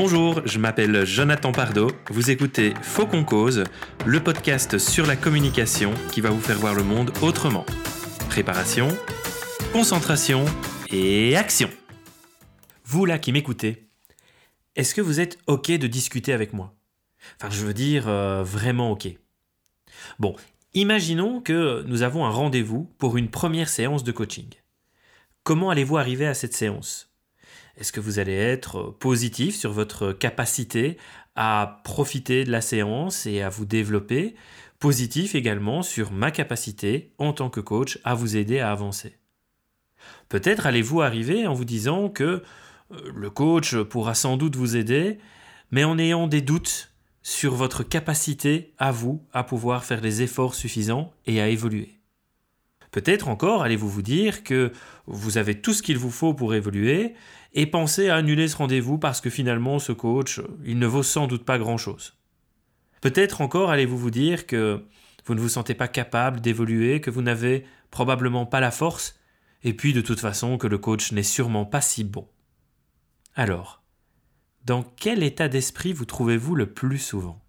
Bonjour, je m'appelle Jonathan Pardo. Vous écoutez Faux qu'on cause, le podcast sur la communication qui va vous faire voir le monde autrement. Préparation, concentration et action. Vous là qui m'écoutez, est-ce que vous êtes OK de discuter avec moi? Enfin, je veux dire euh, vraiment OK. Bon, imaginons que nous avons un rendez-vous pour une première séance de coaching. Comment allez-vous arriver à cette séance? Est-ce que vous allez être positif sur votre capacité à profiter de la séance et à vous développer? Positif également sur ma capacité en tant que coach à vous aider à avancer. Peut-être allez-vous arriver en vous disant que euh, le coach pourra sans doute vous aider, mais en ayant des doutes sur votre capacité à vous à pouvoir faire les efforts suffisants et à évoluer. Peut-être encore allez-vous vous dire que vous avez tout ce qu'il vous faut pour évoluer et pensez à annuler ce rendez-vous parce que finalement ce coach, il ne vaut sans doute pas grand-chose. Peut-être encore allez-vous vous dire que vous ne vous sentez pas capable d'évoluer, que vous n'avez probablement pas la force, et puis de toute façon que le coach n'est sûrement pas si bon. Alors, dans quel état d'esprit vous trouvez-vous le plus souvent?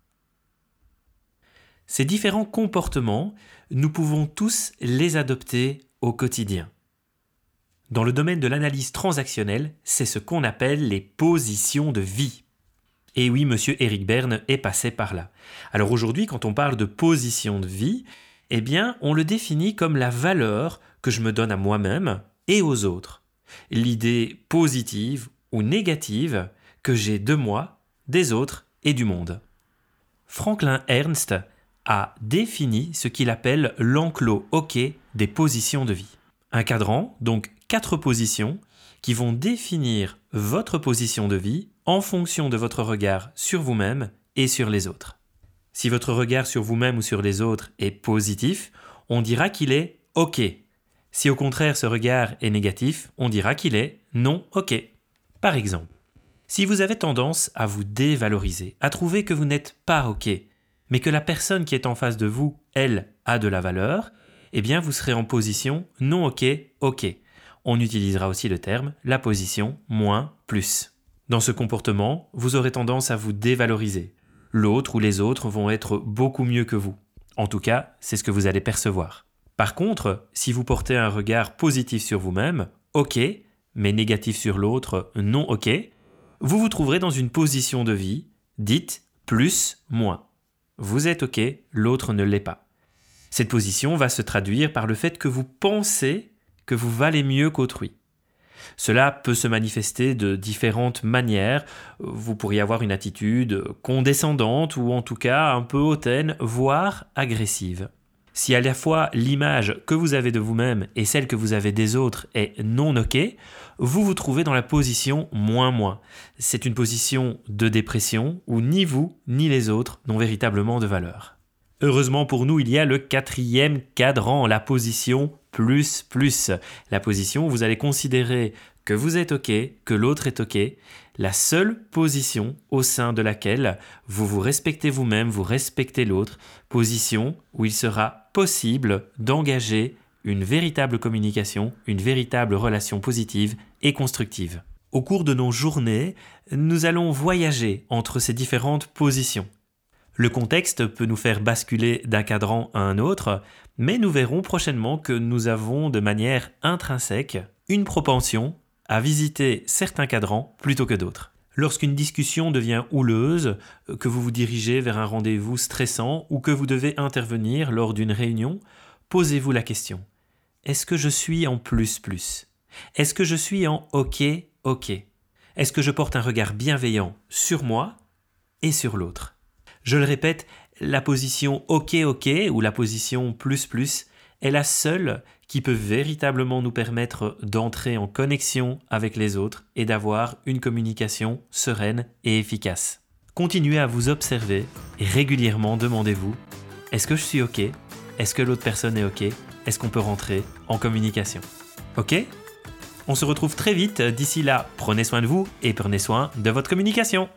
Ces différents comportements nous pouvons tous les adopter au quotidien. Dans le domaine de l'analyse transactionnelle, c'est ce qu'on appelle les positions de vie. Et oui, monsieur Eric Berne est passé par là. Alors aujourd'hui, quand on parle de position de vie, eh bien, on le définit comme la valeur que je me donne à moi-même et aux autres. L'idée positive ou négative que j'ai de moi, des autres et du monde. Franklin Ernst a défini ce qu'il appelle l'enclos hockey des positions de vie. Un cadran, donc quatre positions, qui vont définir votre position de vie en fonction de votre regard sur vous-même et sur les autres. Si votre regard sur vous-même ou sur les autres est positif, on dira qu'il est OK. Si au contraire ce regard est négatif, on dira qu'il est non OK. Par exemple, si vous avez tendance à vous dévaloriser, à trouver que vous n'êtes pas OK, mais que la personne qui est en face de vous, elle, a de la valeur, eh bien vous serez en position non OK, OK. On utilisera aussi le terme la position moins plus. Dans ce comportement, vous aurez tendance à vous dévaloriser. L'autre ou les autres vont être beaucoup mieux que vous. En tout cas, c'est ce que vous allez percevoir. Par contre, si vous portez un regard positif sur vous-même, OK, mais négatif sur l'autre, non OK, vous vous trouverez dans une position de vie dite plus moins. Vous êtes OK, l'autre ne l'est pas. Cette position va se traduire par le fait que vous pensez que vous valez mieux qu'autrui. Cela peut se manifester de différentes manières. Vous pourriez avoir une attitude condescendante ou en tout cas un peu hautaine, voire agressive. Si à la fois l'image que vous avez de vous-même et celle que vous avez des autres est non OK, vous vous trouvez dans la position moins moins. C'est une position de dépression où ni vous ni les autres n'ont véritablement de valeur. Heureusement pour nous, il y a le quatrième cadran, la position plus plus. La position où vous allez considérer que vous êtes OK, que l'autre est OK, la seule position au sein de laquelle vous vous respectez vous-même, vous respectez l'autre, position où il sera possible d'engager une véritable communication, une véritable relation positive et constructive. Au cours de nos journées, nous allons voyager entre ces différentes positions. Le contexte peut nous faire basculer d'un cadran à un autre, mais nous verrons prochainement que nous avons de manière intrinsèque une propension à visiter certains cadrans plutôt que d'autres. Lorsqu'une discussion devient houleuse, que vous vous dirigez vers un rendez-vous stressant ou que vous devez intervenir lors d'une réunion, posez-vous la question. Est-ce que je suis en plus plus? Est-ce que je suis en OK OK? Est-ce que je porte un regard bienveillant sur moi et sur l'autre? Je le répète, la position OK OK ou la position plus plus est la seule qui peut véritablement nous permettre d'entrer en connexion avec les autres et d'avoir une communication sereine et efficace. Continuez à vous observer et régulièrement demandez-vous est-ce que je suis OK? Est-ce que l'autre personne est OK? Est-ce qu'on peut rentrer en communication? OK? On se retrouve très vite. D'ici là, prenez soin de vous et prenez soin de votre communication.